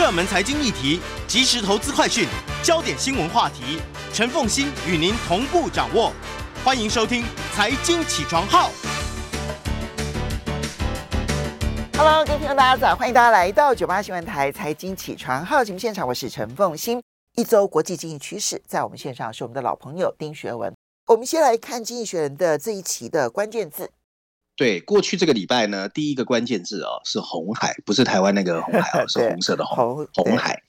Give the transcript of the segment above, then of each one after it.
热门财经议题，即时投资快讯，焦点新闻话题，陈凤欣与您同步掌握。欢迎收听《财经起床号》。Hello，各位听众大家早，欢迎大家来到九八新闻台《财经起床号》节目现场，我是陈凤欣。一周国际经济趋势，在我们线上是我们的老朋友丁学文。我们先来看《经济学人》的这一期的关键字。对，过去这个礼拜呢，第一个关键字哦是红海，不是台湾那个红海哦，是 红色的红红海。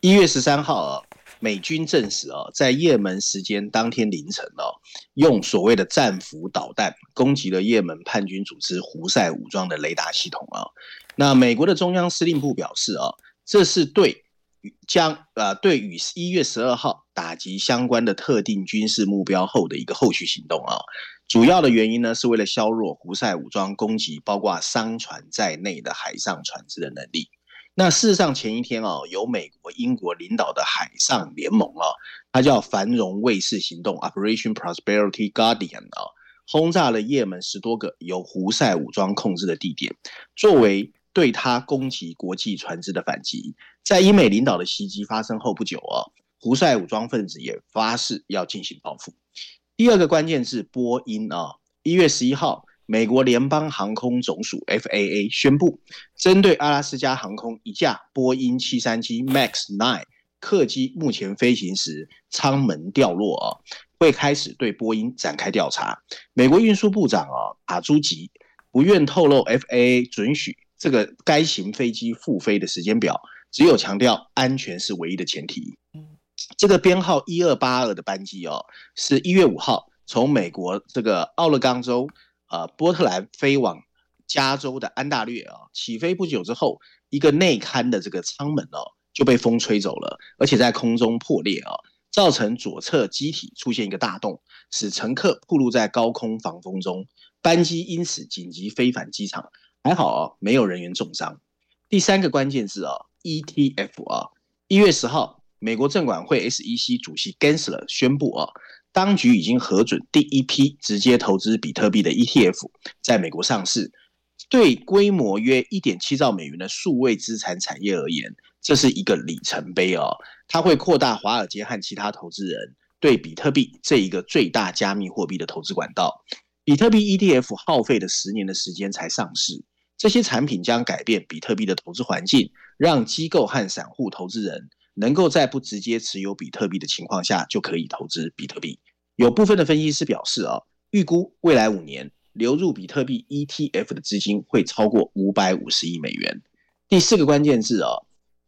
一月十三号啊，美军证实哦，在也门时间当天凌晨哦，用所谓的战斧导弹攻击了也门叛军组织胡塞武装的雷达系统啊。那美国的中央司令部表示啊，这是对将呃对与一月十二号打击相关的特定军事目标后的一个后续行动啊。主要的原因呢，是为了削弱胡塞武装攻击包括商船在内的海上船只的能力。那事实上，前一天啊，由美国、英国领导的海上联盟啊，它叫繁荣卫士行动 （Operation Prosperity Guardian） 啊，轰炸了也门十多个由胡塞武装控制的地点，作为对它攻击国际船只的反击。在英美领导的袭击发生后不久哦，胡塞武装分子也发誓要进行报复。第二个关键字波音啊，一月十一号，美国联邦航空总署 FAA 宣布，针对阿拉斯加航空一架波音七三七 MAX nine 客机目前飞行时舱门掉落啊，会开始对波音展开调查。美国运输部长啊塔朱吉不愿透露 FAA 准许这个该型飞机复飞的时间表，只有强调安全是唯一的前提。这个编号一二八二的班机哦，是一月五号从美国这个奥勒冈州呃波特兰飞往加州的安大略啊，起飞不久之后，一个内嵌的这个舱门哦就被风吹走了，而且在空中破裂啊，造成左侧机体出现一个大洞，使乘客暴露在高空防风中，班机因此紧急飞返机场，还好啊，没有人员重伤。第三个关键字啊，ETF 啊，一月十号。美国证管会 SEC 主席 Gensler 宣布啊，当局已经核准第一批直接投资比特币的 ETF 在美国上市。对规模约一点七兆美元的数位资产产业而言，这是一个里程碑哦。它会扩大华尔街和其他投资人对比特币这一个最大加密货币的投资管道。比特币 ETF 耗费了十年的时间才上市，这些产品将改变比特币的投资环境，让机构和散户投资人。能够在不直接持有比特币的情况下就可以投资比特币。有部分的分析师表示啊，预估未来五年流入比特币 ETF 的资金会超过五百五十亿美元。第四个关键字啊，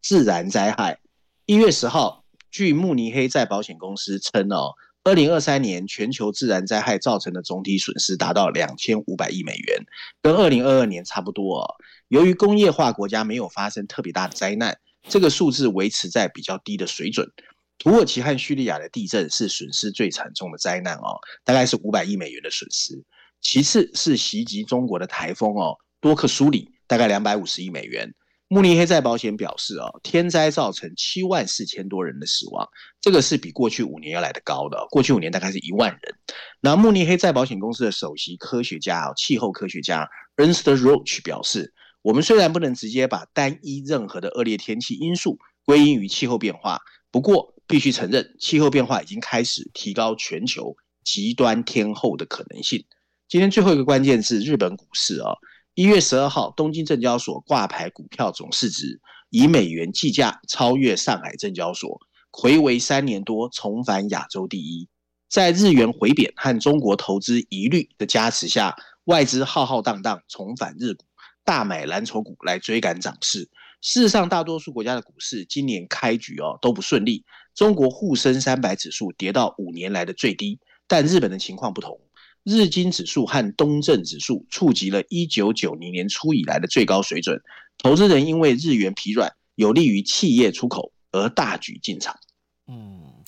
自然灾害。一月十号，据慕尼黑再保险公司称哦，二零二三年全球自然灾害造成的总体损失达到两千五百亿美元，跟二零二二年差不多哦。由于工业化国家没有发生特别大的灾难。这个数字维持在比较低的水准。土耳其和叙利亚的地震是损失最惨重的灾难哦，大概是五百亿美元的损失。其次是袭击中国的台风哦，多克苏里，大概两百五十亿美元。慕尼黑再保险表示啊，天灾造成七万四千多人的死亡，这个是比过去五年要来得高的。过去五年大概是一万人。那慕尼黑再保险公司的首席科学家哦，气候科学家 Ernst Roach 表示。我们虽然不能直接把单一任何的恶劣天气因素归因于气候变化，不过必须承认，气候变化已经开始提高全球极端天候的可能性。今天最后一个关键是日本股市啊，一月十二号，东京证交所挂牌股票总市值以美元计价超越上海证交所，睽违三年多重返亚洲第一。在日元回贬和中国投资疑虑的加持下，外资浩浩荡荡重返日股。大买蓝筹股来追赶涨势。事实上，大多数国家的股市今年开局哦都不顺利。中国沪深三百指数跌到五年来的最低，但日本的情况不同，日经指数和东证指数触及了一九九零年初以来的最高水准。投资人因为日元疲软，有利于企业出口而大举进场。嗯，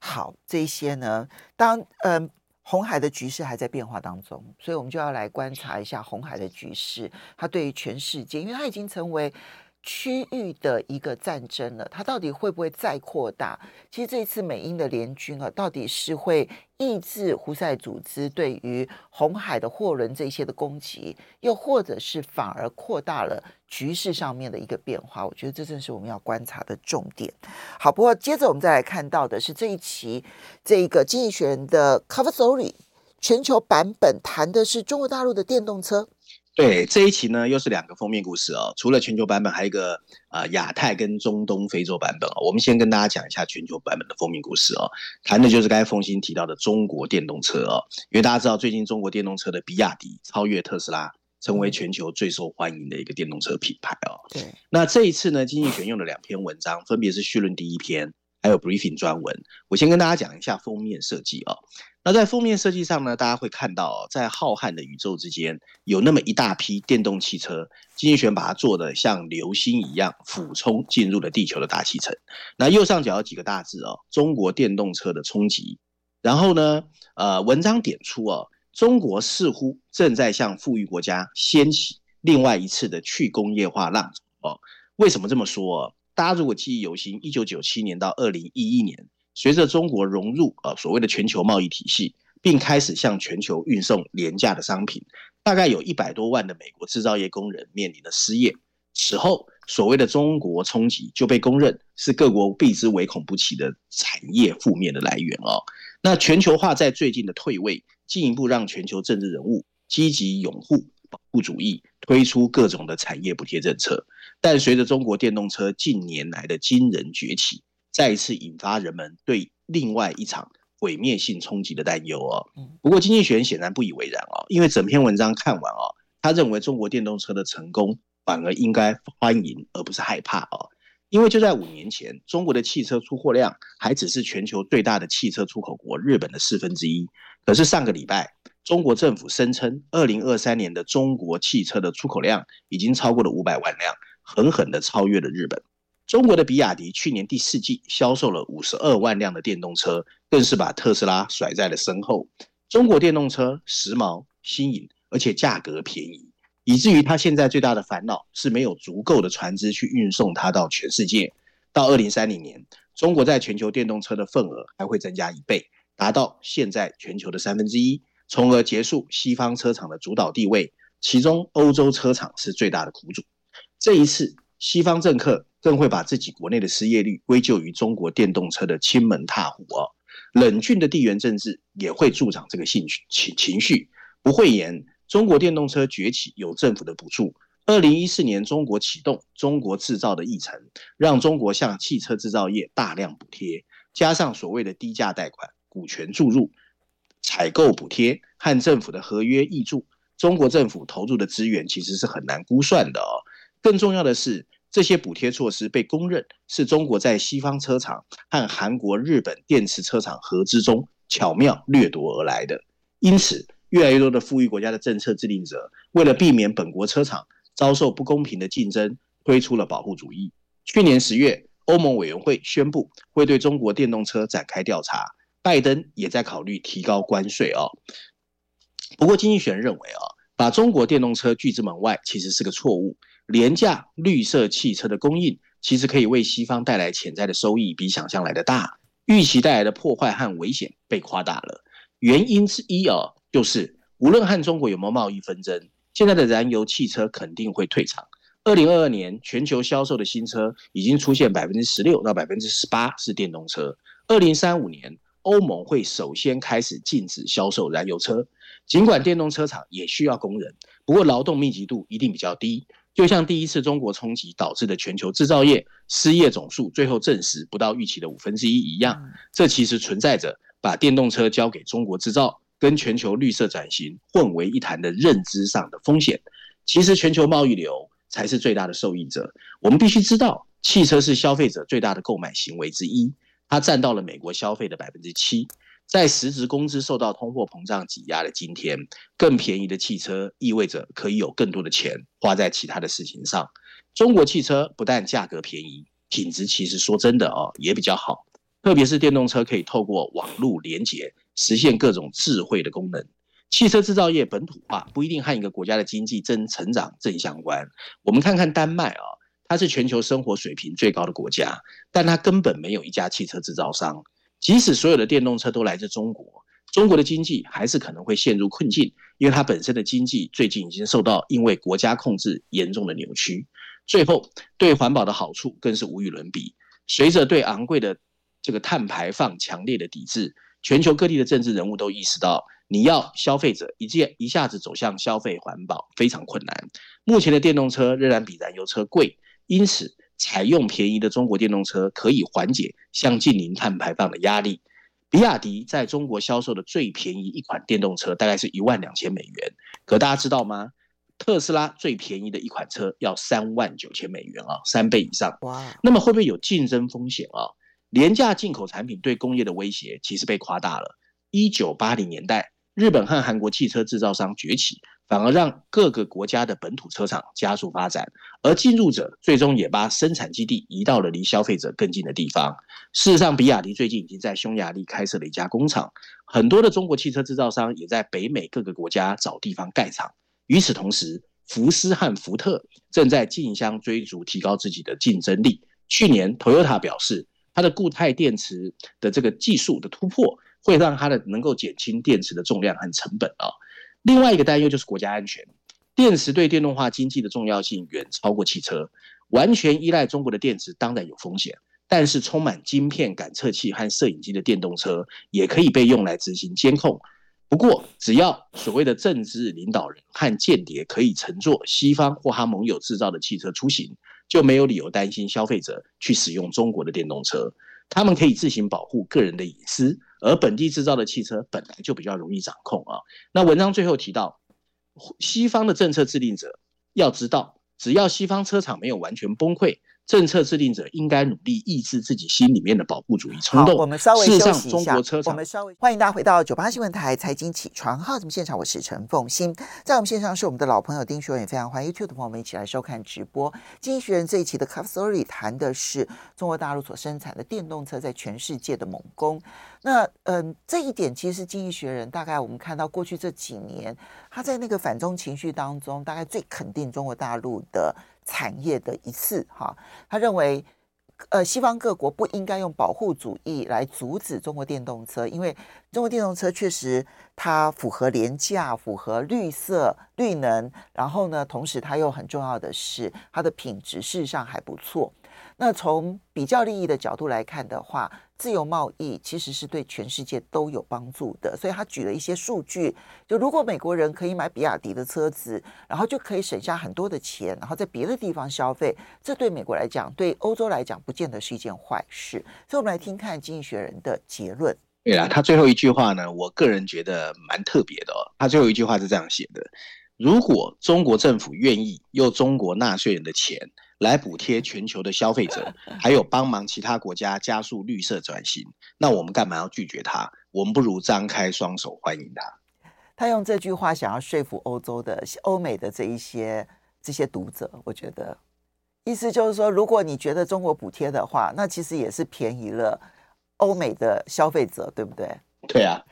好，这些呢，当嗯、呃，红海的局势还在变化当中，所以我们就要来观察一下红海的局势，它对于全世界，因为它已经成为。区域的一个战争了，它到底会不会再扩大？其实这一次美英的联军啊，到底是会抑制胡塞组织对于红海的货轮这些的攻击，又或者是反而扩大了局势上面的一个变化？我觉得这正是我们要观察的重点。好，不过接着我们再来看到的是这一期这一个《经济学人》的 Cover Story 全球版本谈的是中国大陆的电动车。对，这一期呢，又是两个封面故事哦。除了全球版本，还有一个啊、呃、亚太跟中东非洲版本哦。我们先跟大家讲一下全球版本的封面故事哦，谈的就是刚才凤欣提到的中国电动车哦。因为大家知道，最近中国电动车的比亚迪超越特斯拉，成为全球最受欢迎的一个电动车品牌哦。对。那这一次呢，经济学用了两篇文章，分别是序论第一篇，还有 briefing 专文。我先跟大家讲一下封面设计哦。那在封面设计上呢，大家会看到，在浩瀚的宇宙之间，有那么一大批电动汽车，经济学人把它做的像流星一样俯冲进入了地球的大气层。那右上角有几个大字哦，中国电动车的冲击。然后呢，呃，文章点出哦，中国似乎正在向富裕国家掀起另外一次的去工业化浪潮哦。为什么这么说？大家如果记忆犹新，一九九七年到二零一一年。随着中国融入呃所谓的全球贸易体系，并开始向全球运送廉价的商品，大概有一百多万的美国制造业工人面临了失业。此后，所谓的中国冲击就被公认是各国避之唯恐不及的产业负面的来源哦。那全球化在最近的退位，进一步让全球政治人物积极拥护保护主义，推出各种的产业补贴政策。但随着中国电动车近年来的惊人崛起，再一次引发人们对另外一场毁灭性冲击的担忧哦。不过经济学人显然不以为然哦，因为整篇文章看完哦，他认为中国电动车的成功反而应该欢迎而不是害怕哦。因为就在五年前，中国的汽车出货量还只是全球最大的汽车出口国日本的四分之一。可是上个礼拜，中国政府声称，二零二三年的中国汽车的出口量已经超过了五百万辆，狠狠地超越了日本。中国的比亚迪去年第四季销售了五十二万辆的电动车，更是把特斯拉甩在了身后。中国电动车时髦、新颖，而且价格便宜，以至于他现在最大的烦恼是没有足够的船只去运送它到全世界。到二零三零年，中国在全球电动车的份额还会增加一倍，达到现在全球的三分之一，从而结束西方车厂的主导地位。其中，欧洲车厂是最大的苦主。这一次，西方政客更会把自己国内的失业率归咎于中国电动车的亲门踏户哦，冷峻的地缘政治也会助长这个兴趣情情绪。不讳言，中国电动车崛起有政府的补助。二零一四年，中国启动中国制造的议程，让中国向汽车制造业大量补贴，加上所谓的低价贷款、股权注入、采购补贴和政府的合约挹注，中国政府投入的资源其实是很难估算的哦。更重要的是，这些补贴措施被公认是中国在西方车厂和韩国、日本电池车厂合资中巧妙掠夺而来的。因此，越来越多的富裕国家的政策制定者为了避免本国车厂遭受不公平的竞争，推出了保护主义。去年十月，欧盟委员会宣布会对中国电动车展开调查，拜登也在考虑提高关税哦。不过，经济学人认为啊，把中国电动车拒之门外其实是个错误。廉价绿色汽车的供应，其实可以为西方带来潜在的收益，比想象来的大。预期带来的破坏和危险被夸大了。原因之一啊，就是无论和中国有没有贸易纷争，现在的燃油汽车肯定会退场。二零二二年全球销售的新车已经出现百分之十六到百分之十八是电动车。二零三五年，欧盟会首先开始禁止销售燃油车。尽管电动车厂也需要工人，不过劳动密集度一定比较低。就像第一次中国冲击导致的全球制造业失业总数最后证实不到预期的五分之一一样，这其实存在着把电动车交给中国制造跟全球绿色转型混为一谈的认知上的风险。其实全球贸易流才是最大的受益者。我们必须知道，汽车是消费者最大的购买行为之一，它占到了美国消费的百分之七。在实质工资受到通货膨胀挤压的今天，更便宜的汽车意味着可以有更多的钱花在其他的事情上。中国汽车不但价格便宜，品质其实说真的哦也比较好，特别是电动车可以透过网络连接实现各种智慧的功能。汽车制造业本土化不一定和一个国家的经济正成长正相关。我们看看丹麦啊，它是全球生活水平最高的国家，但它根本没有一家汽车制造商。即使所有的电动车都来自中国，中国的经济还是可能会陷入困境，因为它本身的经济最近已经受到因为国家控制严重的扭曲。最后，对环保的好处更是无与伦比。随着对昂贵的这个碳排放强烈的抵制，全球各地的政治人物都意识到，你要消费者一件一下子走向消费环保非常困难。目前的电动车仍然比燃油车贵，因此采用便宜的中国电动车可以缓解向近零碳排放的压力。比亚迪在中国销售的最便宜一款电动车大概是一万两千美元，可大家知道吗？特斯拉最便宜的一款车要三万九千美元啊，三倍以上。哇，那么会不会有竞争风险啊？廉价进口产品对工业的威胁其实被夸大了。一九八零年代，日本和韩国汽车制造商崛起，反而让各个国家的本土车厂加速发展，而进入者最终也把生产基地移到了离消费者更近的地方。事实上，比亚迪最近已经在匈牙利开设了一家工厂，很多的中国汽车制造商也在北美各个国家找地方盖厂。与此同时，福斯和福特正在竞相追逐，提高自己的竞争力。去年，Toyota 表示，它的固态电池的这个技术的突破，会让它的能够减轻电池的重量和成本啊。另外一个担忧就是国家安全，电池对电动化经济的重要性远超过汽车，完全依赖中国的电池当然有风险。但是，充满晶片感测器和摄影机的电动车也可以被用来执行监控。不过，只要所谓的政治领导人和间谍可以乘坐西方或他盟友制造的汽车出行，就没有理由担心消费者去使用中国的电动车。他们可以自行保护个人的隐私，而本地制造的汽车本来就比较容易掌控啊。那文章最后提到，西方的政策制定者要知道，只要西方车厂没有完全崩溃。政策制定者应该努力抑制自己心里面的保护主义冲动。好，我们稍微休息一下。我们稍微欢迎大家回到九八新闻台财经起床号节目现场，我是陈凤欣，在我们线上是我们的老朋友丁学文，也非常欢迎 YouTube 的朋友们一起来收看直播。经济学人这一期的 Cover Story 谈的是中国大陆所生产的电动车在全世界的猛攻。那嗯，这一点其实是经济学人大概我们看到过去这几年，他在那个反中情绪当中，大概最肯定中国大陆的。产业的一次哈，他认为，呃，西方各国不应该用保护主义来阻止中国电动车，因为中国电动车确实它符合廉价、符合绿色、绿能，然后呢，同时它又很重要的是它的品质事实上还不错。那从比较利益的角度来看的话，自由贸易其实是对全世界都有帮助的。所以他举了一些数据，就如果美国人可以买比亚迪的车子，然后就可以省下很多的钱，然后在别的地方消费，这对美国来讲，对欧洲来讲，不见得是一件坏事。所以，我们来听看《经济学人》的结论。对啊，他最后一句话呢，我个人觉得蛮特别的哦。他最后一句话是这样写的：如果中国政府愿意用中国纳税人的钱，来补贴全球的消费者，还有帮忙其他国家加速绿色转型，那我们干嘛要拒绝他？我们不如张开双手欢迎他。他用这句话想要说服欧洲的、欧美的这一些这些读者，我觉得意思就是说，如果你觉得中国补贴的话，那其实也是便宜了欧美的消费者，对不对？对啊。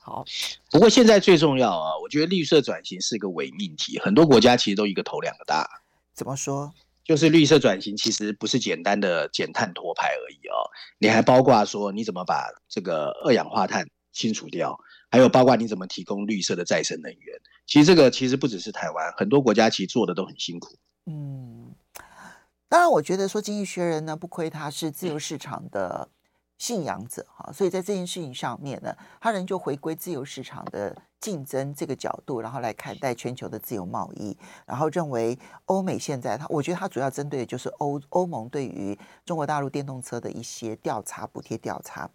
好，不过现在最重要啊，我觉得绿色转型是一个伪命题，很多国家其实都一个头两个大。怎么说？就是绿色转型其实不是简单的减碳脱排而已哦，你还包括说你怎么把这个二氧化碳清除掉，还有包括你怎么提供绿色的再生能源。其实这个其实不只是台湾，很多国家其实做的都很辛苦。嗯，当然我觉得说经济学人呢，不亏他是自由市场的信仰者哈，所以在这件事情上面呢，他仍旧回归自由市场的竞争这个角度，然后来看待全球的自由贸易，然后认为欧美现在它，我觉得它主要针对的就是欧欧盟对于中国大陆电动车的一些调查补贴调查，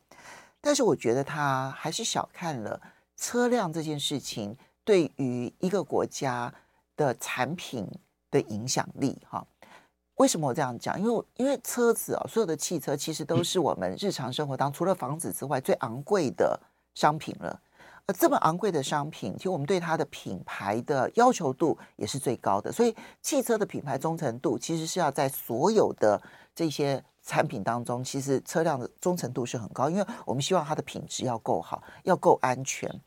但是我觉得他还是小看了车辆这件事情对于一个国家的产品的影响力哈。为什么我这样讲？因为因为车子啊，所有的汽车其实都是我们日常生活当中除了房子之外最昂贵的商品了。呃，这么昂贵的商品，其实我们对它的品牌的要求度也是最高的。所以，汽车的品牌忠诚度其实是要在所有的这些产品当中，其实车辆的忠诚度是很高，因为我们希望它的品质要够好，要够安全。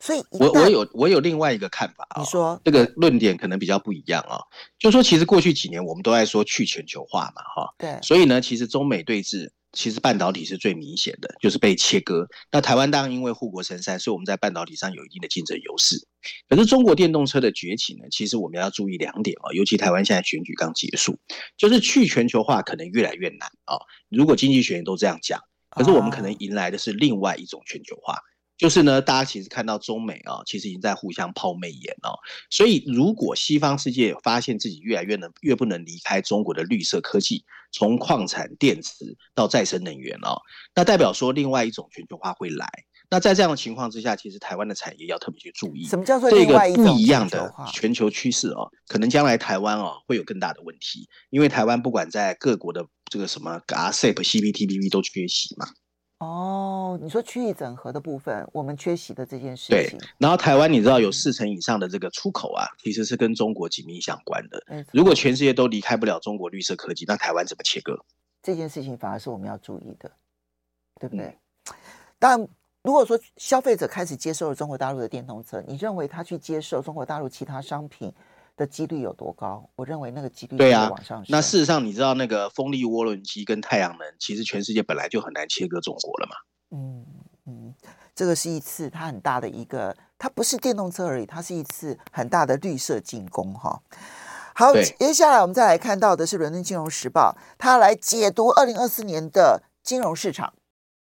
所以我，我我有我有另外一个看法啊、哦，你说这个论点可能比较不一样啊、哦，就是说，其实过去几年我们都在说去全球化嘛，哈，对，所以呢，其实中美对峙。其实半导体是最明显的，就是被切割。那台湾当然因为护国神山，所以我们在半导体上有一定的竞争优势。可是中国电动车的崛起呢，其实我们要注意两点啊，尤其台湾现在选举刚结束，就是去全球化可能越来越难啊。如果经济学人都这样讲，可是我们可能迎来的是另外一种全球化。就是呢，大家其实看到中美啊，其实已经在互相抛媚眼了。所以，如果西方世界发现自己越来越能越不能离开中国的绿色科技，从矿产、电池到再生能源哦，那代表说另外一种全球化会来。那在这样的情况之下，其实台湾的产业要特别去注意，什么叫做另外一种不一样的全球趋势哦？可能将来台湾哦会有更大的问题，因为台湾不管在各国的这个什么 RCEP、CPTPP 都缺席嘛。哦，你说区域整合的部分，我们缺席的这件事情。对，然后台湾你知道有四成以上的这个出口啊，其实是跟中国紧密相关的。如果全世界都离开不了中国绿色科技，那台湾怎么切割？这件事情反而是我们要注意的，对不对？嗯、但如果说消费者开始接受了中国大陆的电动车，你认为他去接受中国大陆其他商品的几率有多高？我认为那个几率会往上。那事实上，你知道那个风力涡轮机跟太阳能，其实全世界本来就很难切割中国了嘛？嗯嗯，这个是一次它很大的一个，它不是电动车而已，它是一次很大的绿色进攻哈。好，接下来我们再来看到的是《伦敦金融时报》，它来解读二零二四年的金融市场。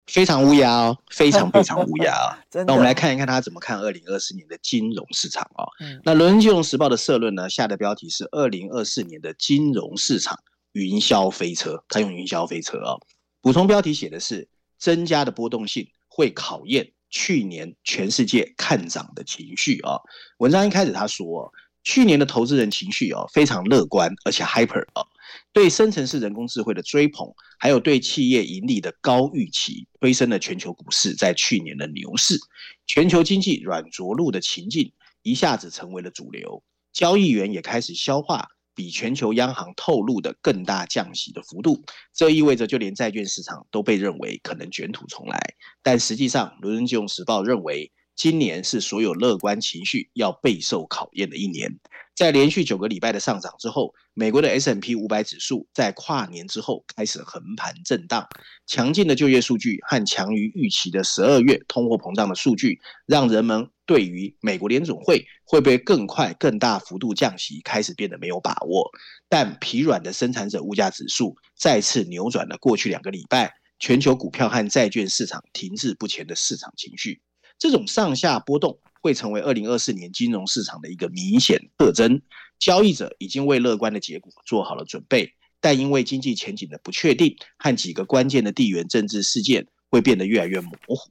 非常乌鸦哦，非常非常乌鸦 啊！那我们来看一看他怎么看二零二四年的金融市场哦。那《伦敦金融时报》的社论呢，下的标题是“二零二四年的金融市场云霄飞车”，他用云霄飞车哦。补充标题写的是“增加的波动性会考验去年全世界看涨的情绪哦”。文章一开始他说，去年的投资人情绪哦非常乐观，而且 hyper 哦。对生成式人工智慧的追捧，还有对企业盈利的高预期，推升了全球股市在去年的牛市。全球经济软着陆的情境一下子成为了主流，交易员也开始消化比全球央行透露的更大降息的幅度。这意味着，就连债券市场都被认为可能卷土重来。但实际上，《伦敦金融时报》认为，今年是所有乐观情绪要备受考验的一年。在连续九个礼拜的上涨之后，美国的 S&P 五百指数在跨年之后开始横盘震荡。强劲的就业数据和强于预期的十二月通货膨胀的数据，让人们对于美国联准会会不会更快、更大幅度降息开始变得没有把握。但疲软的生产者物价指数再次扭转了过去两个礼拜全球股票和债券市场停滞不前的市场情绪。这种上下波动。会成为二零二四年金融市场的一个明显特征。交易者已经为乐观的结果做好了准备，但因为经济前景的不确定和几个关键的地缘政治事件，会变得越来越模糊。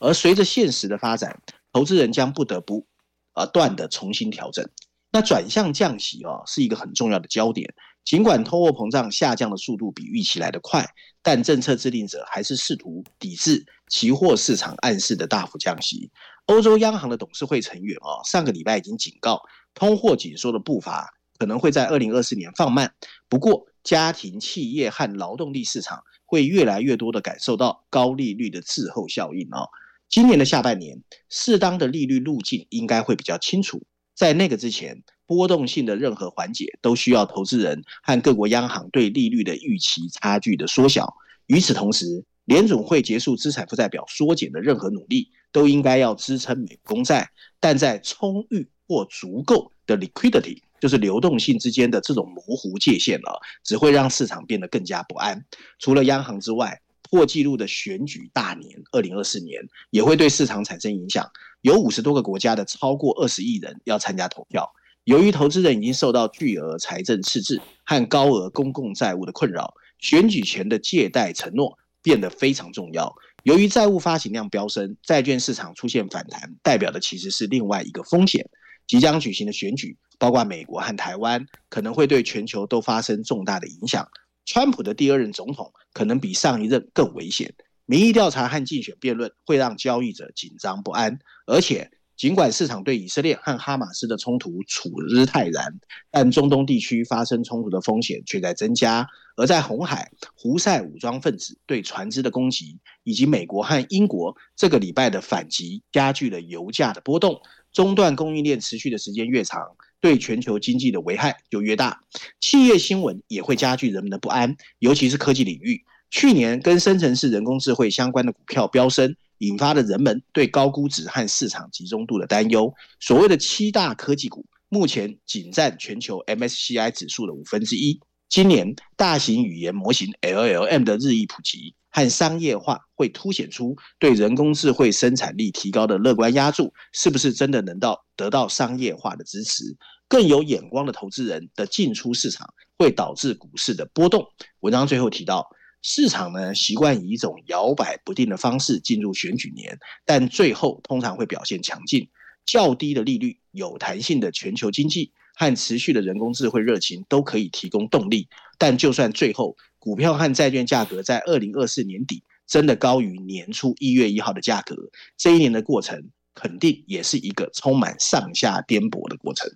而随着现实的发展，投资人将不得不啊断的重新调整。那转向降息啊，是一个很重要的焦点。尽管通货膨胀下降的速度比预期来得快，但政策制定者还是试图抵制期货市场暗示的大幅降息。欧洲央行的董事会成员哦，上个礼拜已经警告，通货紧缩的步伐可能会在二零二四年放慢。不过，家庭、企业和劳动力市场会越来越多的感受到高利率的滞后效应哦。今年的下半年，适当的利率路径应该会比较清楚。在那个之前，波动性的任何缓解都需要投资人和各国央行对利率的预期差距的缩小。与此同时，联总会结束资产负债表缩减的任何努力，都应该要支撑美公债。但在充裕或足够的 liquidity，就是流动性之间的这种模糊界限了，只会让市场变得更加不安。除了央行之外，破纪录的选举大年二零二四年也会对市场产生影响。有五十多个国家的超过二十亿人要参加投票。由于投资人已经受到巨额财政赤字和高额公共债务的困扰，选举前的借贷承诺变得非常重要。由于债务发行量飙升，债券市场出现反弹，代表的其实是另外一个风险。即将举行的选举，包括美国和台湾，可能会对全球都发生重大的影响。川普的第二任总统可能比上一任更危险。民意调查和竞选辩论会让交易者紧张不安，而且。尽管市场对以色列和哈马斯的冲突处之泰然，但中东地区发生冲突的风险却在增加。而在红海，胡塞武装分子对船只的攻击，以及美国和英国这个礼拜的反击，加剧了油价的波动。中断供应链持续的时间越长，对全球经济的危害就越大。企业新闻也会加剧人们的不安，尤其是科技领域。去年跟生成式人工智慧相关的股票飙升。引发了人们对高估值和市场集中度的担忧。所谓的七大科技股，目前仅占全球 MSCI 指数的五分之一。今年，大型语言模型 LLM 的日益普及和商业化，会凸显出对人工智慧生产力提高的乐观押注，是不是真的能到得到商业化的支持？更有眼光的投资人的进出市场，会导致股市的波动。文章最后提到。市场呢，习惯以一种摇摆不定的方式进入选举年，但最后通常会表现强劲。较低的利率、有弹性的全球经济和持续的人工智慧热情都可以提供动力。但就算最后股票和债券价格在二零二四年底真的高于年初一月一号的价格，这一年的过程肯定也是一个充满上下颠簸的过程。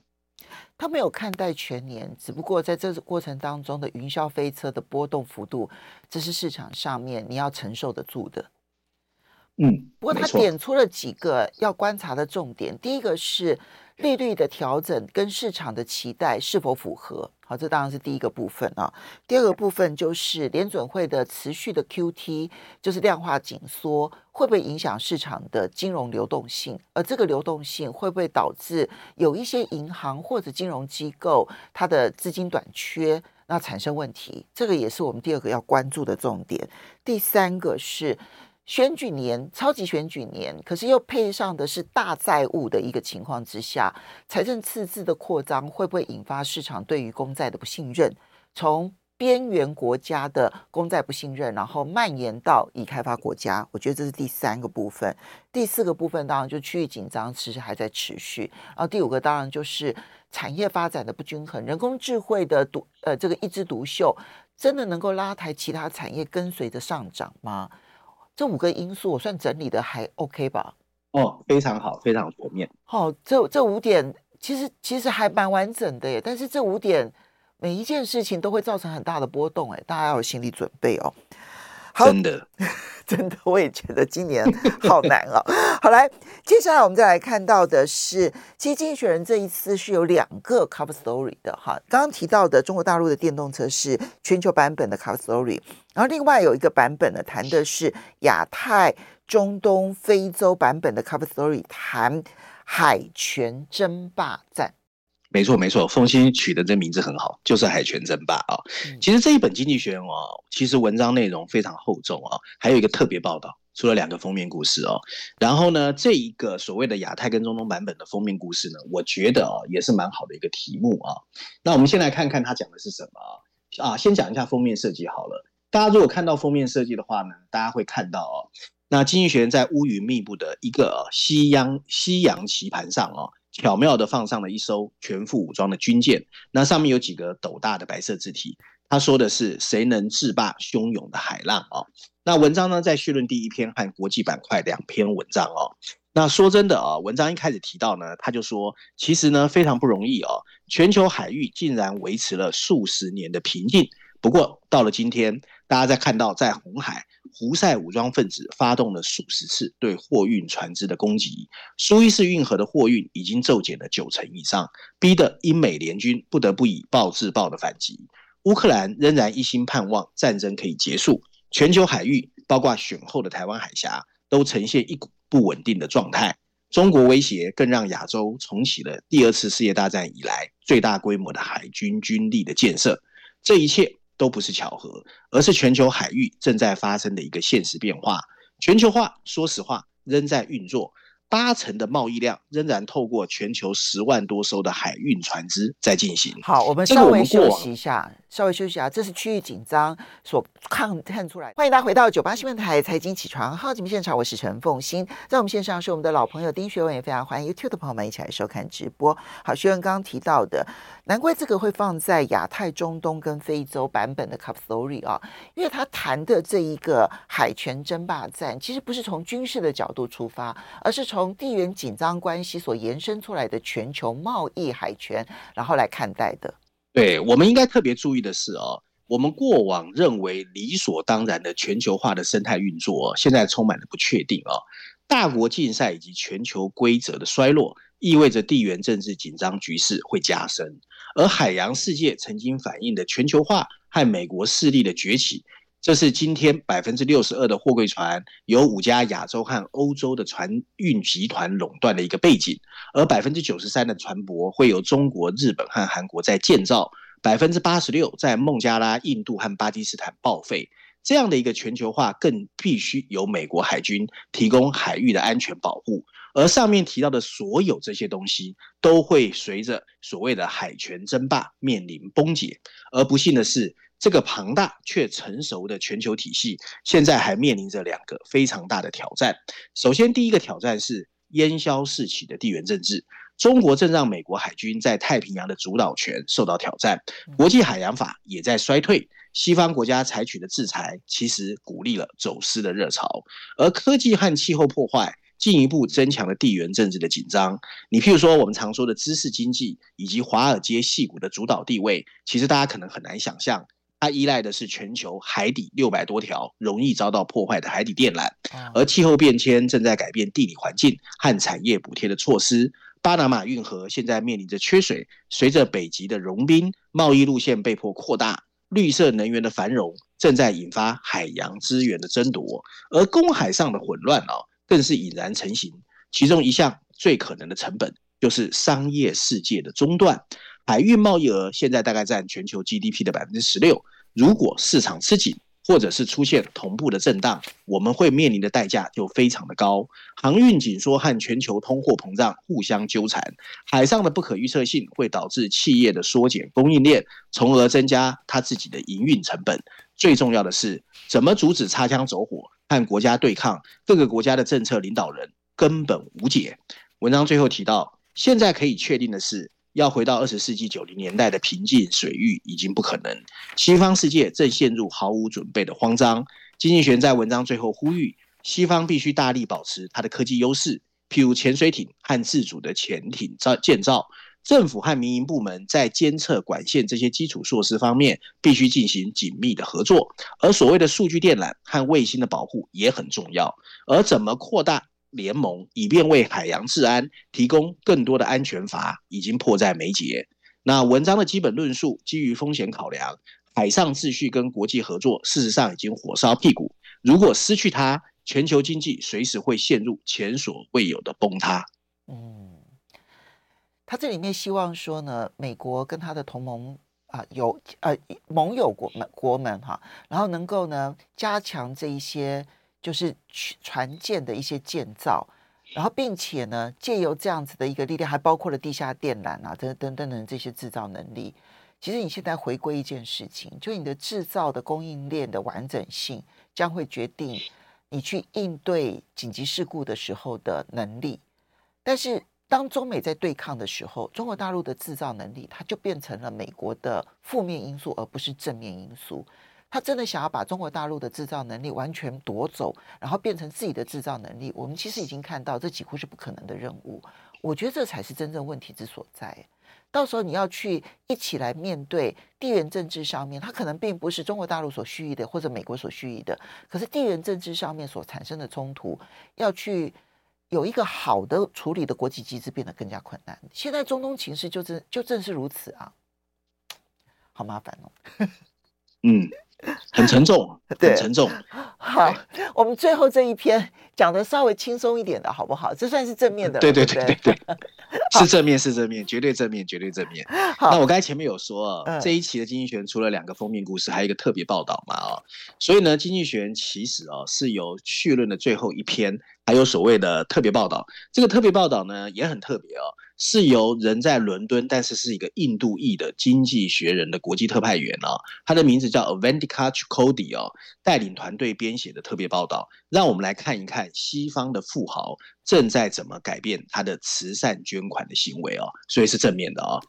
他没有看待全年，只不过在这个过程当中的云霄飞车的波动幅度，这是市场上面你要承受得住的。嗯，不过他点出了几个要观察的重点，第一个是。利率的调整跟市场的期待是否符合？好，这当然是第一个部分啊。第二个部分就是联准会的持续的 QT，就是量化紧缩，会不会影响市场的金融流动性？而这个流动性会不会导致有一些银行或者金融机构它的资金短缺，那产生问题？这个也是我们第二个要关注的重点。第三个是。选举年，超级选举年，可是又配上的是大债务的一个情况之下，财政赤字的扩张会不会引发市场对于公债的不信任？从边缘国家的公债不信任，然后蔓延到已开发国家，我觉得这是第三个部分。第四个部分当然就区域紧张，其实还在持续。然后第五个当然就是产业发展的不均衡，人工智慧的独呃这个一枝独秀，真的能够拉抬其他产业跟随着上涨吗？这五个因素我算整理的还 OK 吧？哦，非常好，非常全面。好、哦，这这五点其实其实还蛮完整的耶。但是这五点每一件事情都会造成很大的波动，哎，大家要有心理准备哦。好，真的，真的，我也觉得今年好难哦。好，来，接下来我们再来看到的是，其实经济学人这一次是有两个 cover story 的哈。刚刚提到的中国大陆的电动车是全球版本的 cover story，然后另外有一个版本呢，谈的是亚太、中东、非洲版本的 cover story，谈海权争霸战。没错，没错，凤馨取的这名字很好，就是海权争霸啊。其实这一本经济学人哦，其实文章内容非常厚重啊，还有一个特别报道，出了两个封面故事哦。然后呢，这一个所谓的亚太跟中东版本的封面故事呢，我觉得哦，也是蛮好的一个题目啊。那我们先来看看他讲的是什么啊？先讲一下封面设计好了。大家如果看到封面设计的话呢，大家会看到哦，那经济学人在乌云密布的一个西洋西洋棋盘上哦。巧妙地放上了一艘全副武装的军舰，那上面有几个斗大的白色字体。他说的是“谁能制霸汹涌的海浪”哦。那文章呢，在绪论第一篇和国际板块两篇文章哦。那说真的啊，文章一开始提到呢，他就说，其实呢非常不容易哦，全球海域竟然维持了数十年的平静。不过到了今天，大家在看到在红海。胡塞武装分子发动了数十次对货运船只的攻击，苏伊士运河的货运已经骤减了九成以上，逼得英美联军不得不以暴制暴的反击。乌克兰仍然一心盼望战争可以结束，全球海域包括选后的台湾海峡都呈现一股不稳定的状态。中国威胁更让亚洲重启了第二次世界大战以来最大规模的海军军力的建设，这一切。都不是巧合，而是全球海域正在发生的一个现实变化。全球化，说实话，仍在运作，八成的贸易量仍然透过全球十万多艘的海运船只在进行。好，我们稍微休息一下，稍微休息一下，这是区域紧张所看看出来。欢迎大家回到九八新闻台财经起床号节目现场，我是陈凤欣，在我们线上是我们的老朋友丁学文，也非常欢迎 YouTube 的朋友们一起来收看直播。好，学文刚刚提到的，难怪这个会放在亚太、中东跟非洲版本的 Cup Story 啊，因为他谈的这一个海权争霸战，其实不是从军事的角度出发，而是从地缘紧张关系所延伸出来的全球贸易海权，然后来看待的。对，我们应该特别注意的是哦，我们过往认为理所当然的全球化的生态运作，现在充满了不确定哦。大国竞赛以及全球规则的衰落，意味着地缘政治紧张局势会加深。而海洋世界曾经反映的全球化和美国势力的崛起。这是今天百分之六十二的货柜船由五家亚洲和欧洲的船运集团垄断的一个背景，而百分之九十三的船舶会由中国、日本和韩国在建造，百分之八十六在孟加拉、印度和巴基斯坦报废。这样的一个全球化，更必须由美国海军提供海域的安全保护。而上面提到的所有这些东西，都会随着所谓的海权争霸面临崩解。而不幸的是，这个庞大却成熟的全球体系，现在还面临着两个非常大的挑战。首先，第一个挑战是烟消四起的地缘政治。中国正让美国海军在太平洋的主导权受到挑战，国际海洋法也在衰退。西方国家采取的制裁，其实鼓励了走私的热潮。而科技和气候破坏，进一步增强了地缘政治的紧张。你譬如说，我们常说的知识经济以及华尔街系股的主导地位，其实大家可能很难想象。它依赖的是全球海底六百多条容易遭到破坏的海底电缆，而气候变迁正在改变地理环境和产业补贴的措施。巴拿马运河现在面临着缺水，随着北极的融冰，贸易路线被迫扩大，绿色能源的繁荣正在引发海洋资源的争夺，而公海上的混乱哦，更是已然成型。其中一项最可能的成本，就是商业世界的中断。海运贸易额现在大概占全球 GDP 的百分之十六。如果市场吃紧，或者是出现同步的震荡，我们会面临的代价就非常的高。航运紧缩和全球通货膨胀互相纠缠，海上的不可预测性会导致企业的缩减供应链，从而增加它自己的营运成本。最重要的是，怎么阻止擦枪走火和国家对抗？各个国家的政策领导人根本无解。文章最后提到，现在可以确定的是。要回到二十世纪九零年代的平静水域已经不可能，西方世界正陷入毫无准备的慌张。经济学人在文章最后呼吁，西方必须大力保持它的科技优势，譬如潜水艇和自主的潜艇造建造。政府和民营部门在监测管线这些基础设施方面必须进行紧密的合作，而所谓的数据电缆和卫星的保护也很重要。而怎么扩大？联盟以便为海洋治安提供更多的安全阀，已经迫在眉睫。那文章的基本论述基于风险考量，海上秩序跟国际合作事实上已经火烧屁股。如果失去它，全球经济随时会陷入前所未有的崩塌。嗯，他这里面希望说呢，美国跟他的同盟啊，有呃盟友国们国们哈，然后能够呢加强这一些。就是船舰的一些建造，然后并且呢，借由这样子的一个力量，还包括了地下电缆啊，等等等等这些制造能力。其实你现在回归一件事情，就你的制造的供应链的完整性，将会决定你去应对紧急事故的时候的能力。但是当中美在对抗的时候，中国大陆的制造能力，它就变成了美国的负面因素，而不是正面因素。他真的想要把中国大陆的制造能力完全夺走，然后变成自己的制造能力，我们其实已经看到这几乎是不可能的任务。我觉得这才是真正问题之所在。到时候你要去一起来面对地缘政治上面，它可能并不是中国大陆所需意的，或者美国所需意的。可是地缘政治上面所产生的冲突，要去有一个好的处理的国际机制，变得更加困难。现在中东情势就正就正是如此啊，好麻烦哦。嗯。很沉重，很沉重。好，我们最后这一篇讲的稍微轻松一点的，好不好？这算是正面的。对对对对对，是正面，是正面，绝对正面，绝对正面。好，那我刚才前面有说，这一期的《经济学人》除了两个封面故事，还有一个特别报道嘛，啊，所以呢，《经济学人》其实啊是由序论的最后一篇还有所谓的特别报道。这个特别报道呢也很特别哦，是由人在伦敦，但是是一个印度裔的经济学人的国际特派员哦，他的名字叫 Avantika Chukwudi 哦，带领团队编写的特别报道。让我们来看一看西方的富豪正在怎么改变他的慈善捐款的行为哦，所以是正面的哦。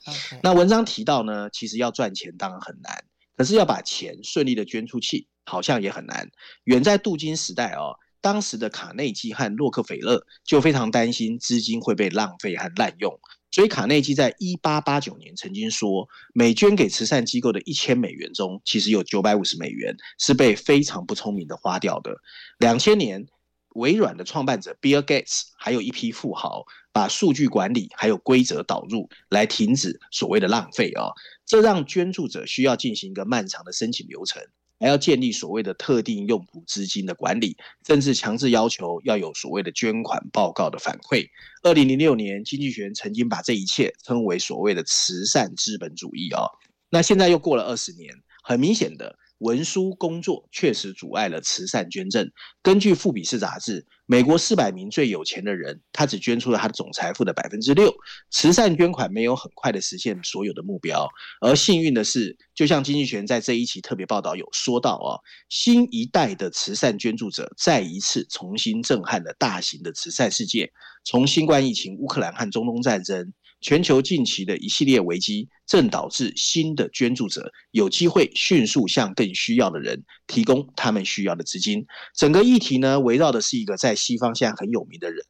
那文章提到呢，其实要赚钱当然很难，可是要把钱顺利的捐出去，好像也很难。远在镀金时代哦。当时的卡内基和洛克菲勒就非常担心资金会被浪费和滥用，所以卡内基在一八八九年曾经说，每捐给慈善机构的一千美元中，其实有九百五十美元是被非常不聪明的花掉的。两千年，微软的创办者 Bill Gates 还有一批富豪把数据管理还有规则导入，来停止所谓的浪费啊，这让捐助者需要进行一个漫长的申请流程。还要建立所谓的特定用途资金的管理，甚至强制要求要有所谓的捐款报告的反馈。二零零六年，经济学人曾经把这一切称为所谓的慈善资本主义哦。那现在又过了二十年，很明显的。文书工作确实阻碍了慈善捐赠。根据《富比士》杂志，美国四百名最有钱的人，他只捐出了他的总财富的百分之六。慈善捐款没有很快的实现所有的目标。而幸运的是，就像经济学在这一期特别报道有说到啊，新一代的慈善捐助者再一次重新震撼了大型的慈善世界。从新冠疫情、乌克兰和中东战争。全球近期的一系列危机，正导致新的捐助者有机会迅速向更需要的人提供他们需要的资金。整个议题呢，围绕的是一个在西方现在很有名的人，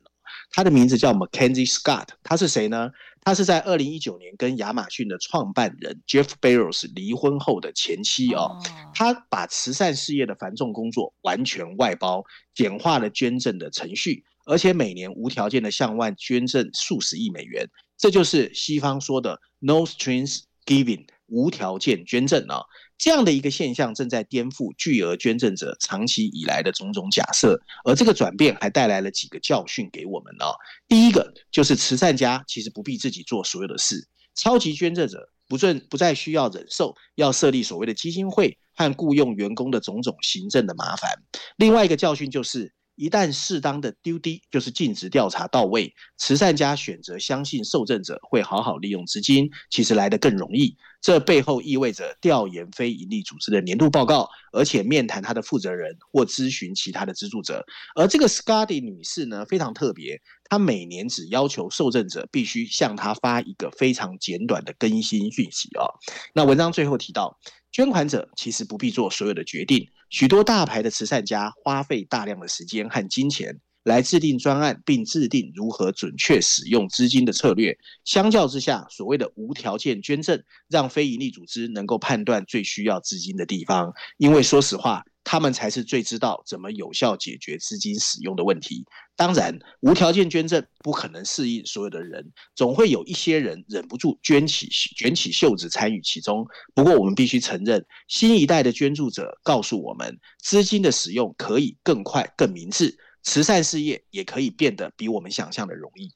他的名字叫 Mackenzie Scott。他是谁呢？他是在二零一九年跟亚马逊的创办人 Jeff Bezos 离婚后的前妻哦。他把慈善事业的繁重工作完全外包，简化了捐赠的程序，而且每年无条件的向外捐赠数十亿美元。这就是西方说的 “no strings giving”，无条件捐赠啊，这样的一个现象正在颠覆巨额捐赠者长期以来的种种假设，而这个转变还带来了几个教训给我们啊。第一个就是慈善家其实不必自己做所有的事，超级捐赠者不准不再需要忍受要设立所谓的基金会和雇佣员工的种种行政的麻烦。另外一个教训就是。一旦适当的 due diligence 就是尽职调查到位，慈善家选择相信受赠者会好好利用资金，其实来得更容易。这背后意味着调研非营利组织的年度报告，而且面谈他的负责人或咨询其他的资助者。而这个 Scotty 女士呢，非常特别，她每年只要求受赠者必须向她发一个非常简短的更新讯息哦。那文章最后提到。捐款者其实不必做所有的决定，许多大牌的慈善家花费大量的时间和金钱来制定专案，并制定如何准确使用资金的策略。相较之下，所谓的无条件捐赠，让非营利组织能够判断最需要资金的地方，因为说实话。他们才是最知道怎么有效解决资金使用的问题。当然，无条件捐赠不可能适应所有的人，总会有一些人忍不住卷起卷起袖子参与其中。不过，我们必须承认，新一代的捐助者告诉我们，资金的使用可以更快、更明智，慈善事业也可以变得比我们想象的容易。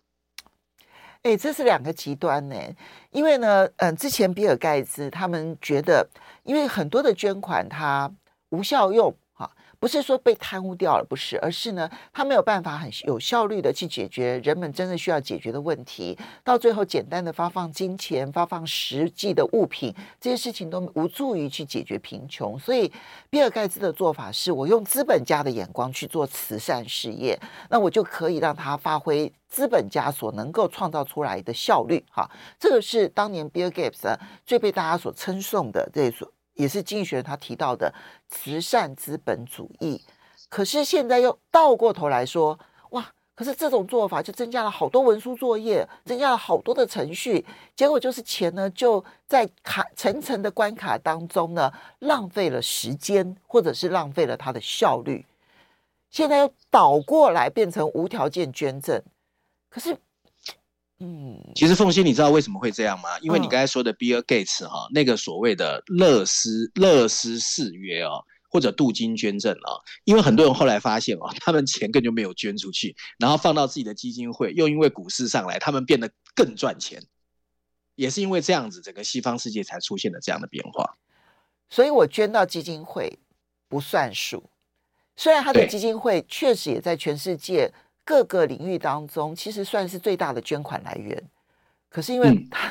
哎，这是两个极端呢。因为呢，嗯，之前比尔盖茨他们觉得，因为很多的捐款他。无效用，哈，不是说被贪污掉了，不是，而是呢，他没有办法很有效率的去解决人们真的需要解决的问题。到最后，简单的发放金钱、发放实际的物品，这些事情都无助于去解决贫穷。所以，比尔盖茨的做法是我用资本家的眼光去做慈善事业，那我就可以让他发挥资本家所能够创造出来的效率。哈，这个是当年比尔盖茨最被大家所称颂的这所。也是经济学人他提到的慈善资本主义，可是现在又倒过头来说，哇！可是这种做法就增加了好多文书作业，增加了好多的程序，结果就是钱呢就在卡层层的关卡当中呢浪费了时间，或者是浪费了它的效率。现在又倒过来变成无条件捐赠，可是。嗯，其实凤馨，你知道为什么会这样吗？因为你刚才说的比尔盖茨哈，那个所谓的勒斯勒斯誓约哦，或者镀金捐赠啊，因为很多人后来发现哦，他们钱根本就没有捐出去，然后放到自己的基金会，又因为股市上来，他们变得更赚钱，也是因为这样子，整个西方世界才出现了这样的变化。所以我捐到基金会不算数，虽然他的基金会确实也在全世界。各个领域当中，其实算是最大的捐款来源。可是因为他，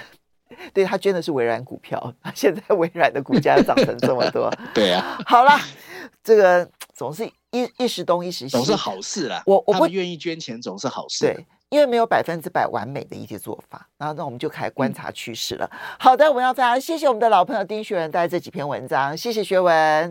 嗯、对他捐的是微软股票，现在微软的股价又涨成这么多。对啊，好了，这个总是一一时东一时西，总是好事啦。我我不愿意捐钱，总是好事。对。因为没有百分之百完美的一些做法，然后那我们就开始观察趋势了。好的，我们要非常谢谢我们的老朋友丁学文带来这几篇文章，谢谢学文。